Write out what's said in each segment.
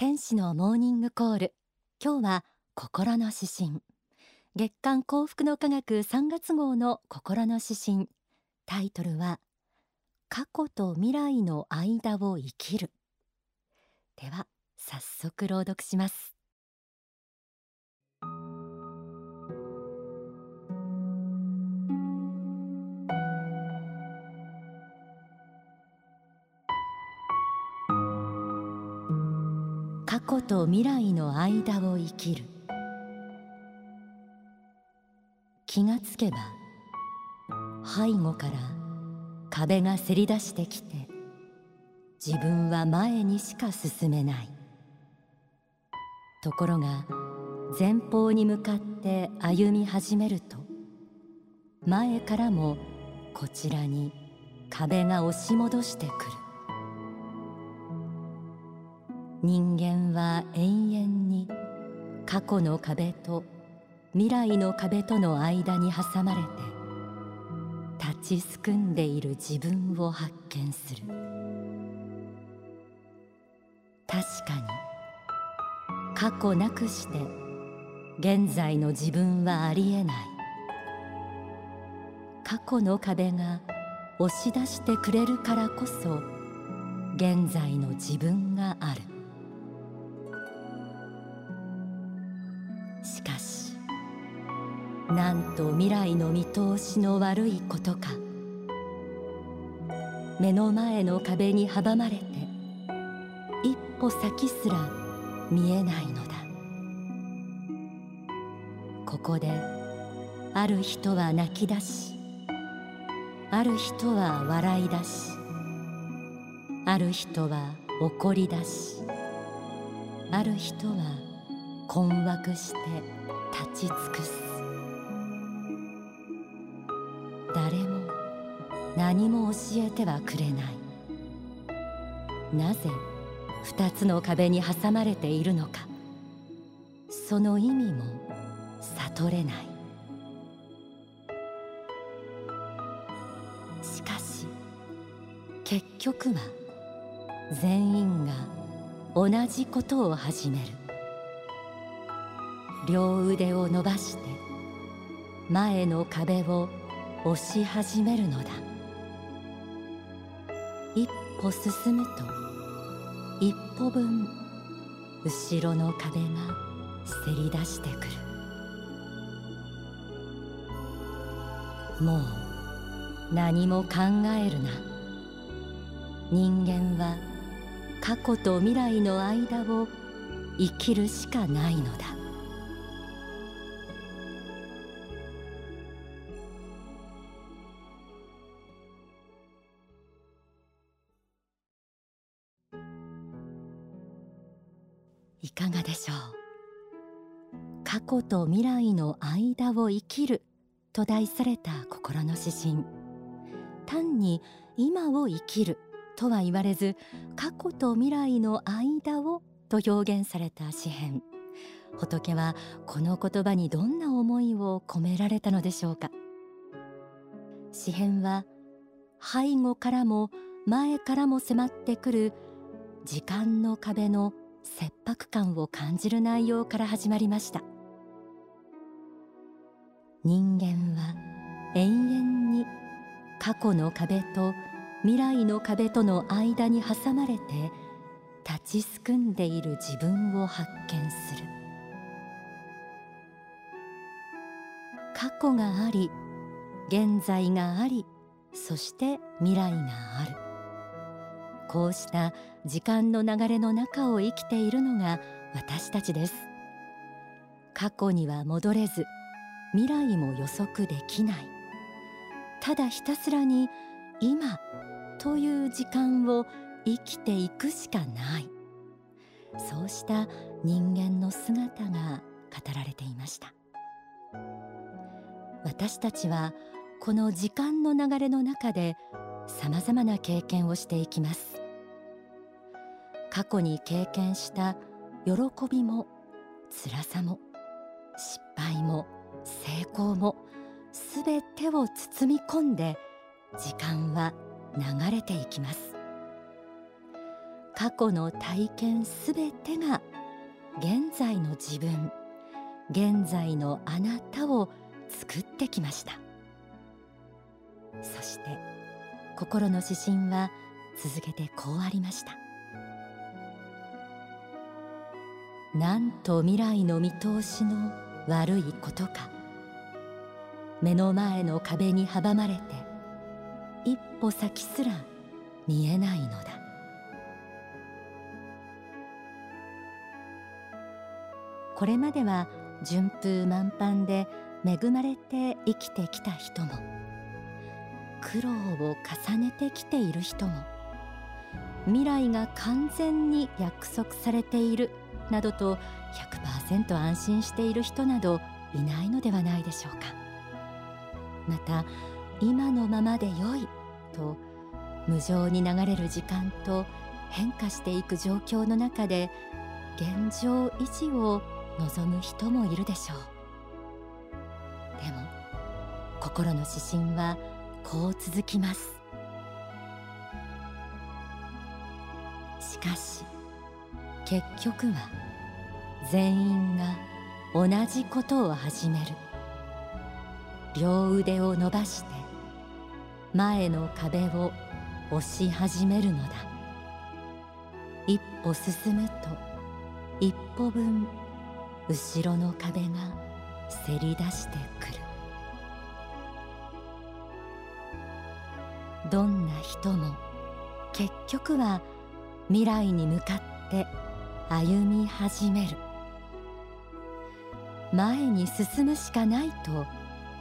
天使のモーニングコール。今日は心の指針。月刊幸福の科学3月号の心の指針。タイトルは過去と未来の間を生きる。では早速朗読します。去と未来の間を生きる。気がつけば背後から壁がせり出してきて自分は前にしか進めない。ところが前方に向かって歩み始めると前からもこちらに壁が押し戻してくる。人間は永遠に過去の壁と未来の壁との間に挟まれて立ちすくんでいる自分を発見する。確かに過去なくして現在の自分はありえない。過去の壁が押し出してくれるからこそ現在の自分がある。なんと未来の見通しの悪いことか。目の前の壁に阻まれて一歩先すら見えないのだ。ここである人は泣き出しある人は笑い出しある人は怒り出しある人は困惑して立ち尽くす。何も教えてはくれない。なぜ二つの壁に挟まれているのか。その意味も悟れない。しかし結局は全員が同じことを始める。両腕を伸ばして前の壁を押し始めるのだ。一歩進むと一歩分後ろの壁がせり出してくる。もう何も考えるな。人間は過去と未来の間を生きるしかないのだ。いかがでしょう。過去と未来の間を生きると題された心の指針。単に今を生きるとは言われず過去と未来の間をと表現された詩編仏はこの言葉にどんな思いを込められたのでしょうか。詩編は背後からも前からも迫ってくる時間の壁の切迫感を感じる内容から始まりました。人間は永遠に過去の壁と未来の壁との間に挟まれて立ちすくんでいる自分を発見する。過去があり現在がありそして未来がある。こうした時間の流れの中を生きているのが私たちです。過去には戻れず未来も予測できない。ただひたすらに今という時間を生きていくしかない。そうした人間の姿が語られていました。私たちはこの時間の流れの中でさまざまな経験をしていきます。過去に経験した喜びも辛さも失敗も成功もすべてを包み込んで時間は流れていきます。過去の体験すべてが現在の自分現在のあなたを作ってきました。そして心の指針は続けてこうありました。なんと未来の見通しの悪いことか。目の前の壁に阻まれて一歩先すら見えないのだ。これまでは順風満帆で恵まれて生きてきた人も苦労を重ねてきている人も未来が完全に約束されているなどと100%安心している人などいないのではないでしょうか。また今のままで良いと無情に流れる時間と変化していく状況の中で現状維持を望む人もいるでしょう。でも心の指針はこう続きます。しかし結局は全員が同じことを始める。両腕を伸ばして前の壁を押し始めるのだ。一歩進むと一歩分後ろの壁がせり出してくる。どんな人も結局は未来に向かって歩み始める。前に進むしかないと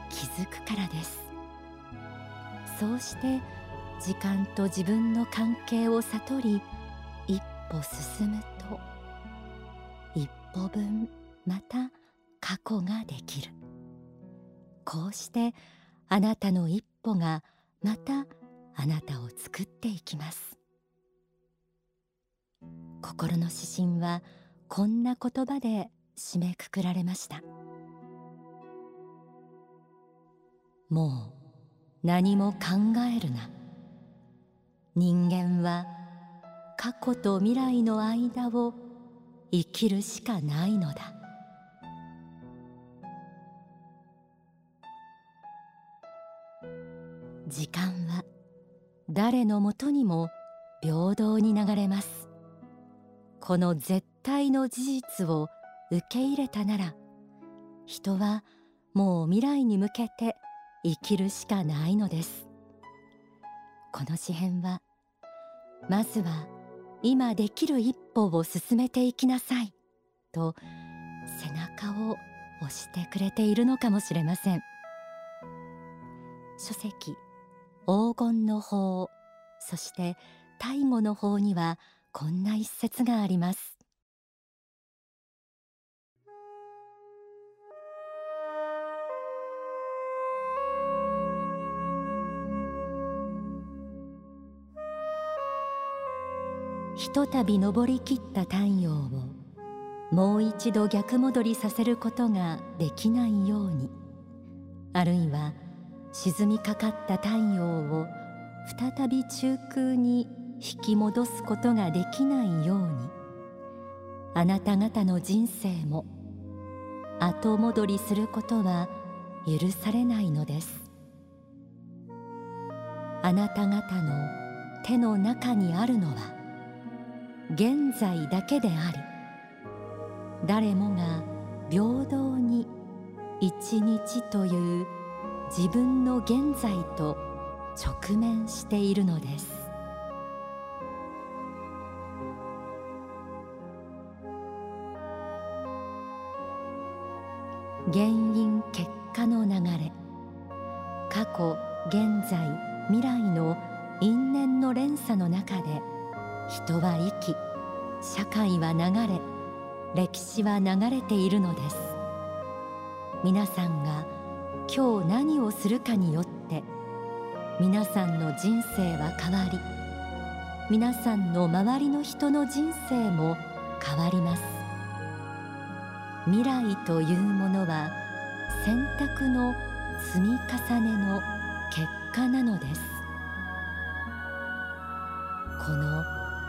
気づくからです。そうして時間と自分の関係を悟り一歩進むと一歩分また過去ができる。こうしてあなたの一歩がまたあなたを作っていきます。心の指針はこんな言葉で締めくくられました。もう何も考えるな。人間は過去と未来の間を生きるしかないのだ。時間は誰のもとにも平等に流れます。この絶対の事実を受け入れたなら人はもう未来に向けて生きるしかないのです。この詩編はまずは今できる一歩を進めていきなさいと背中を押してくれているのかもしれません。書籍黄金の法そして大悟の法にはこんな一節があります。ひとたび登りきった太陽をもう一度逆戻りさせることができないようにあるいは沈みかかった太陽を再び中空に引き戻すことができないように。あなた方の人生も後戻りすることは許されないのです。あなた方の手の中にあるのは現在だけであり誰もが平等に一日という自分の現在と直面しているのです。原因結果の流れ。過去現在未来の因縁の連鎖の中で人は生き社会は流れ歴史は流れているのです。皆さんが今日何をするかによって皆さんの人生は変わり皆さんの周りの人の人生も変わります。未来というものは選択の積み重ねの結果なのです。この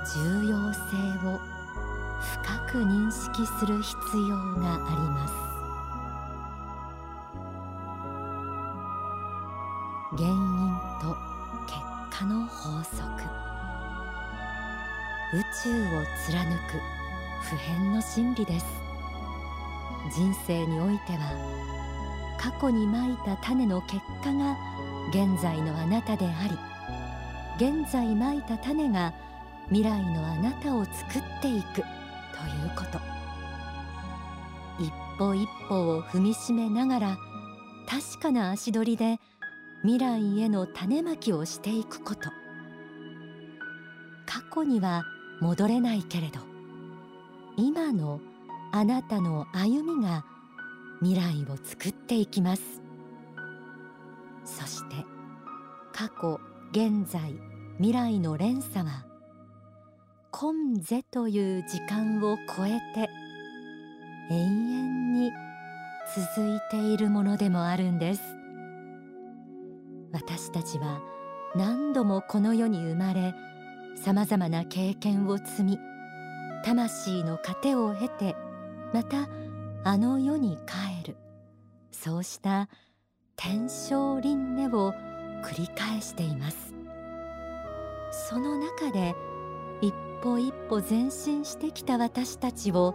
重要性を深く認識する必要があります。原因と結果の法則。宇宙を貫く普遍の真理です。人生においては過去にまいた種の結果が現在のあなたであり現在まいた種が未来のあなたを作っていくということ。一歩一歩を踏みしめながら確かな足取りで未来への種まきをしていくこと。過去には戻れないけれど今のあなたの歩みが未来を作っていきます。そして過去現在未来の連鎖は今世という時間を超えて永遠に続いているものでもあるんです。私たちは何度もこの世に生まれさまざまな経験を積み魂の糧を経てまたあの世に帰る。そうした天正輪廻を繰り返しています。その中で一歩一歩前進してきた私たちを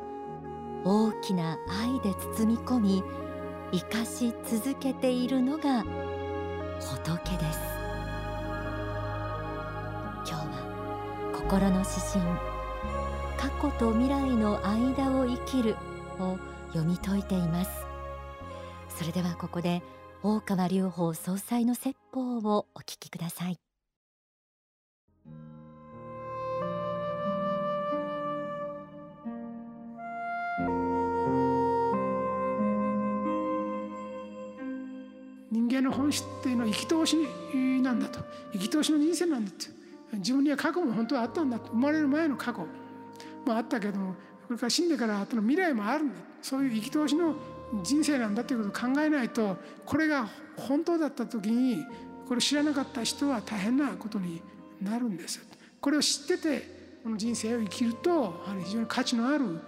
大きな愛で包み込み生かし続けているのが仏です。今日は心の指針過去と未来の間きるを読み解いています。それではここで大川隆法総裁の説法をお聞きください。人間の本質っていうのは生き通しなんだと。生き通しの人生なんだって。自分には過去も本当はあったんだと生まれる前の過去もあったけどもこれから死んでから後の未来もあるんだ。そういう生き通しの人生なんだということを考えないとこれが本当だった時にこれ知らなかった人は大変なことになるんです。これを知っててこの人生を生きると非常に価値のある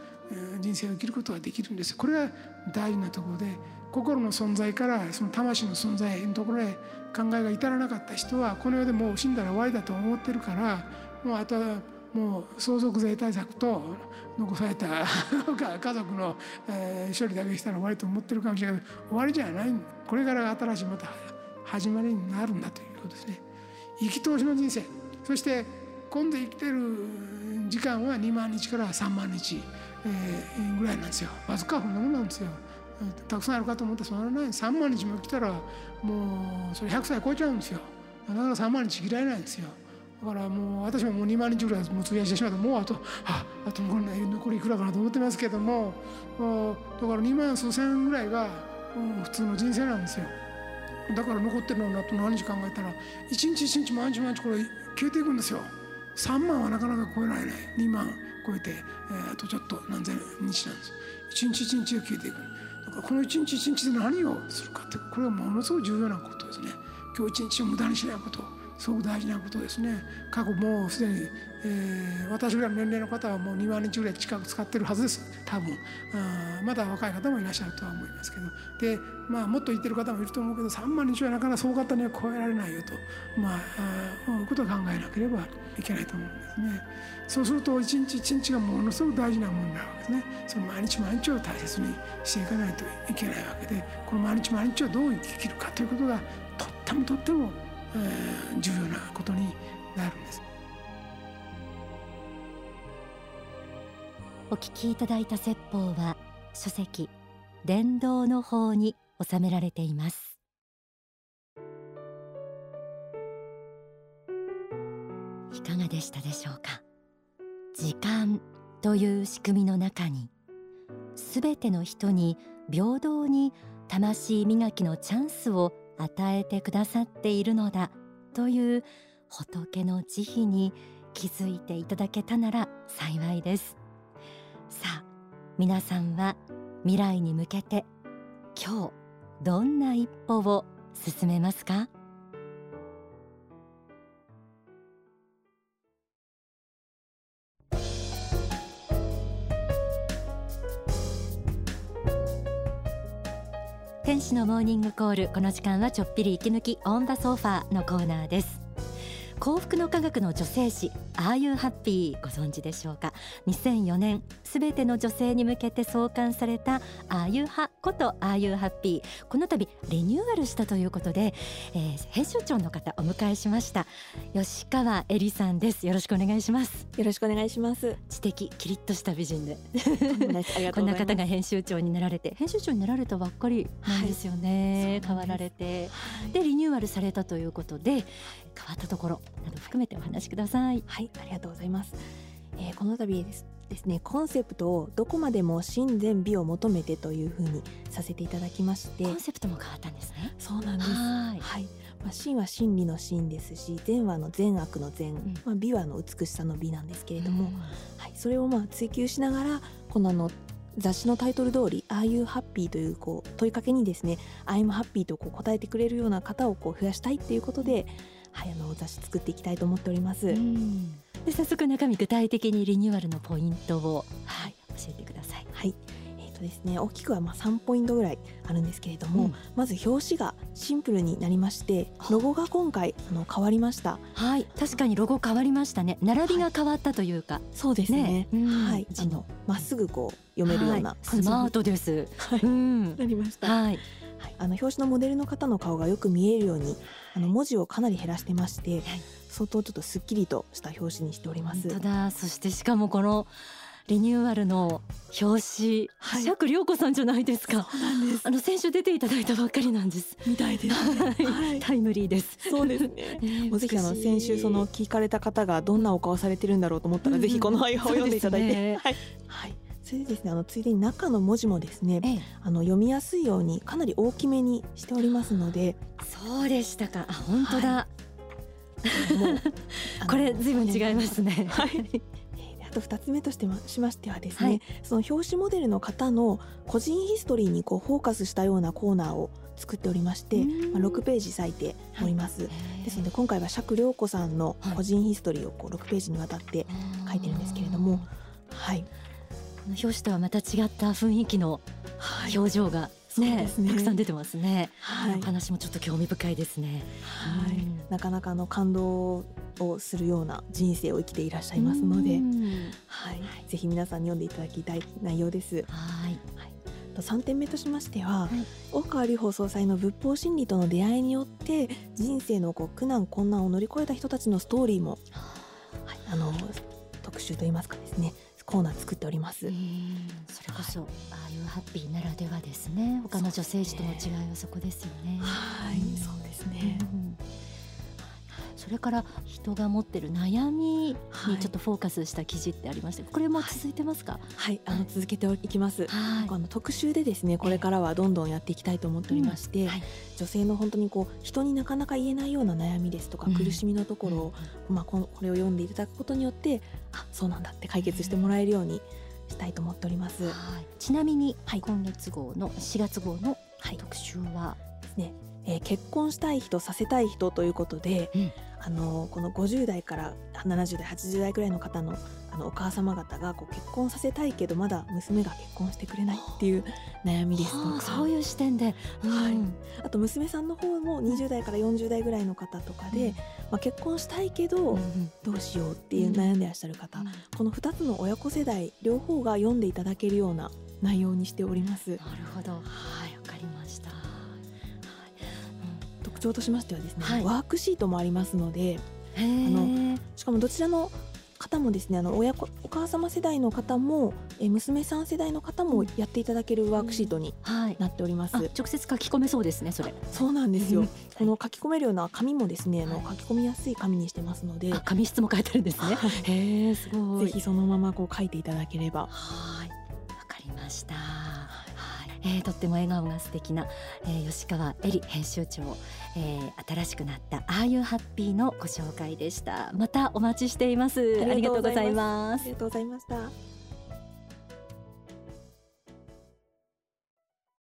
人生を生きることができるんです。これが大事なところで心の存在からその魂の存在のところへ考えが至らなかった人はこの世でもう死んだら終わりだと思ってるからもうあとはもう相続税対策と残された 家族の、え処理だけしたら終わりと思ってるかもしれないけど終わりじゃない。これから新しいまた始まりになるんだということですね。生き通しの人生。そして今度生きてる時間は2万日から3万日、えー、ぐらいなんですよ。わずかこんなもんなんですよ。たくさんあるかと思ったらそんなない。3万日も来たらもうそれ100歳超えちゃうんですよ。だから3万日嫌いなんですよ。だからもう私ももう2万日ぐらいもう費やしてしまってもうあとああと残りいくらかなと思ってますけどもだから2万数千ぐらいが普通の人生なんですよ。だから残ってるのはあと何日考えたら一日一日毎日毎日これ消えていくんですよ。3万はなかなか超えないね。2万超えて、えー、あとちょっと何千日なんです。一日一日が消えていく。だからこの一日一日で何をするかってこれはものすごい重要なことですね。今日一日を無駄にしないことすごく大事なことですね。過去もうすでに、えー、私ぐらいの年齢の方はもう2万日ぐらい近く使ってるはずです。多分。あまだ若い方もいらっしゃるとは思いますけど。でまあもっと言ってる方もいると思うけど3万日はなかなかそう簡単には超えられないよと。まああいうことを考えなければいけないと思うんですね。そうすると一日一日がものすごく大事なものになるわけですね。その毎日毎日を大切にしていかないといけないわけでこの毎日毎日をどう生きるかということがとってもとっても重要なことになるんです。お聞きいただいた説法は書籍伝道の法に収められています。いかがでしたでしょうか？時間という仕組みの中にすべての人に平等に魂磨きのチャンスを与えてくださっているのだという仏の慈悲に気づいていただけたなら幸いです。さあ皆さんは未来に向けて今日どんな一歩を進めますか？天使のモーニングコール。この時間はちょっぴり息抜きオンダソファーのコーナーです。幸福の科学の女性誌ああいうハッピーご存知でしょうか？2004年すべての女性に向けて創刊されたああいうはことああいうハッピーこの度リニューアルしたということで、えー、編集長の方お迎えしました。吉川恵里さんです。よろしくお願いします。よろしくお願いします。知的キリッとした美人で。こんな方が編集長になられて編集長になられたばっかりなんですよね、はい、変わられて、はい、でリニューアルされたということで変わったところなど含めてお話しください。はいありがとうございます、えー、この度ですですねコンセプトをどこまでも真善美を求めてというふうにさせていただきまして。コンセプトも変わったんですね。そうなんです。はい。まあ、真は真理の真ですし善はの善悪の善、うん、まあ、美はの美しさの美なんですけれども、うん、はい、それをまあ追求しながらこのあの雑誌のタイトル通り「ああいうハッピー」というこう問いかけにですね「アイムハッピー」とこう答えてくれるような方をこう増やしたいっていうことで、はい、あの雑誌作っていきたいと思っております。で早速中身具体的にリニューアルのポイントを、はい、教えてください。はい。えーとですね、大きくはまあ3ポイントぐらいあるんですけれども、うん、まず表紙がシンプルになりましてロゴが今回あの変わりました。はい。確かにロゴ変わりましたね。並びが変わったというか、はい、そうですね、ね、はい。あのまっすぐこう読めるような、はい、スマートです、はい、うん、なりました。はいはい、あの表紙のモデルの方の顔がよく見えるようにあの文字をかなり減らしてまして、はい、相当ちょっとすっきりとした表紙にしております。本当だ。そしてしかもこのリニューアルの表紙、はい、釈涼子さんじゃないですか。あの先週出ていただいたばっかりなんです。みたいです、はい、タイムリーです。そうですね。もうぜひあの先週その聞かれた方がどんなお顔されてるんだろうと思ったら、うん、ぜひこの愛を読んでいただいて、ね、はい。はいそれでですねあのついでに中の文字もですね、ええ、あの読みやすいようにかなり大きめにしておりますので。そうでしたか。あ本当だ、はい、もうこれずいぶん違いますね。はい。あと2つ目としてしましてはですね、はい、その表紙モデルの方の個人ヒストリーにこうフォーカスしたようなコーナーを作っておりまして、まあ、6ページ割いております、はい、ですので今回は釈良子さんの個人ヒストリーをこう6ページにわたって書いてるんですけれども、はい、表紙とはまた違った雰囲気の表情が、ね、ね、たくさん出てますね。はい、話もちょっと興味深いですね。はい、うん、なかなかの感動をするような人生を生きていらっしゃいますので、はい、ぜひ皆さんに読んでいただきたい内容です。はい。はい。3点目としましては、はい、大川隆法総裁の仏法真理との出会いによって人生のこう苦難困難を乗り越えた人たちのストーリーも、はい、あの特集といいますかですねコーナー作っております。それこそ、はい、ああいうハッピーならではですね。他の女性誌との違いはそこですよね。はい、そうですね。うんそれから人が持ってる悩みにちょっとフォーカスした記事ってありました、はい、これも続いてますか？はい、あの続けていきます、はい、あの特集でですねこれからはどんどんやっていきたいと思っておりまして、うん。はい、女性の本当にこう人になかなか言えないような悩みですとか、苦しみのところを、うん、まあ、これを読んでいただくことによってあそうなんだって解決してもらえるようにしたいと思っております。ちなみに、今月号の4月号の特集は、ですね、えー、結婚したい人させたい人ということで、うん、あのこの50代から70代80代くらいの方のあのお母様方がこう結婚させたいけどまだ娘が結婚してくれないっていう悩みですとか。そういう視点で、うん、はい、あと娘さんの方も20代から40代ぐらいの方とかで、うん、まあ、結婚したいけどどうしようっていう悩んでらっしゃる方、うん、この2つの親子世代両方が読んでいただけるような内容にしております。なるほど。はいわかりました特徴としましてはですね、はい、ワークシートもありますのであのしかもどちらの方もですねあの親子お母様世代の方もえ娘さん世代の方もやっていただけるワークシートになっております、うんはい、直接書き込めそうですねそれ。そうなんですよ、この書き込めるような紙もですねあの書き込みやすい紙にしてますので。紙質も書いてるんですね。へえすごい。ぜひそのままこう書いていただければ。はい。わかりましたえー、とっても笑顔が素敵な、えー、吉川恵里編集長、えー、新しくなったああいうハッピーのご紹介でした。またお待ちしています。ありがとうございます。ありがとうございました